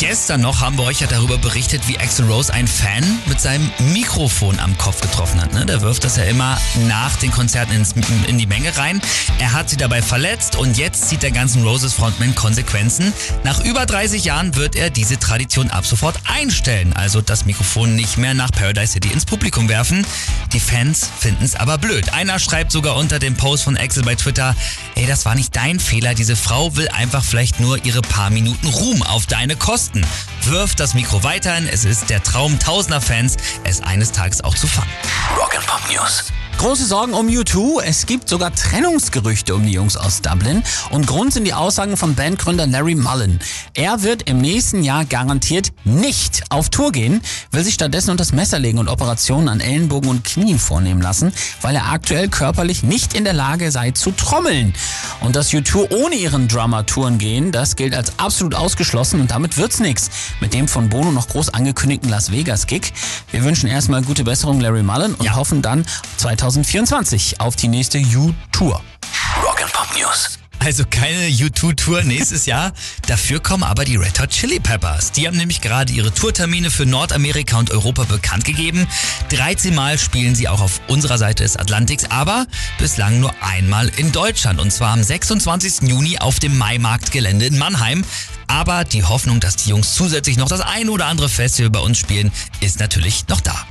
Gestern noch haben wir euch ja darüber berichtet, wie Axel Rose einen Fan mit seinem Mikrofon am Kopf getroffen hat. Ne? Der wirft das ja immer nach den Konzerten ins, in die Menge rein. Er hat sie dabei verletzt und jetzt zieht der ganzen Roses Frontman Konsequenzen. Nach über 30 Jahren wird er diese Tradition ab sofort einstellen. Also das Mikrofon nicht mehr nach Paradise City ins Publikum werfen. Die Fans finden es aber blöd. Einer schreibt sogar unter dem Post von Axel bei Twitter, ey, das war nicht dein Fehler. Diese Frau will einfach vielleicht nur ihre paar Minuten Ruhm auf deine Kosten Westen wirft das Mikro weiterhin. Es ist der Traum tausender Fans, es eines Tages auch zu fangen. Rock'n'Pop News. Große Sorgen um U2. Es gibt sogar Trennungsgerüchte um die Jungs aus Dublin. Und Grund sind die Aussagen von Bandgründer Larry Mullen. Er wird im nächsten Jahr garantiert nicht auf Tour gehen, will sich stattdessen unter das Messer legen und Operationen an Ellenbogen und Knien vornehmen lassen, weil er aktuell körperlich nicht in der Lage sei zu trommeln. Und dass U2 ohne ihren Drummer touren gehen, das gilt als absolut ausgeschlossen und damit wird's nichts mit dem von Bono noch groß angekündigten Las Vegas Gig. Wir wünschen erstmal gute Besserung Larry Mullen und ja. hoffen dann 2024 auf die nächste U-Tour. Rock'n'Pop News. Also keine U2-Tour nächstes Jahr. Dafür kommen aber die Red Hot Chili Peppers. Die haben nämlich gerade ihre Tourtermine für Nordamerika und Europa bekannt gegeben. 13 Mal spielen sie auch auf unserer Seite des Atlantiks, aber bislang nur einmal in Deutschland. Und zwar am 26. Juni auf dem Maimarktgelände in Mannheim. Aber die Hoffnung, dass die Jungs zusätzlich noch das ein oder andere Festival bei uns spielen, ist natürlich noch da.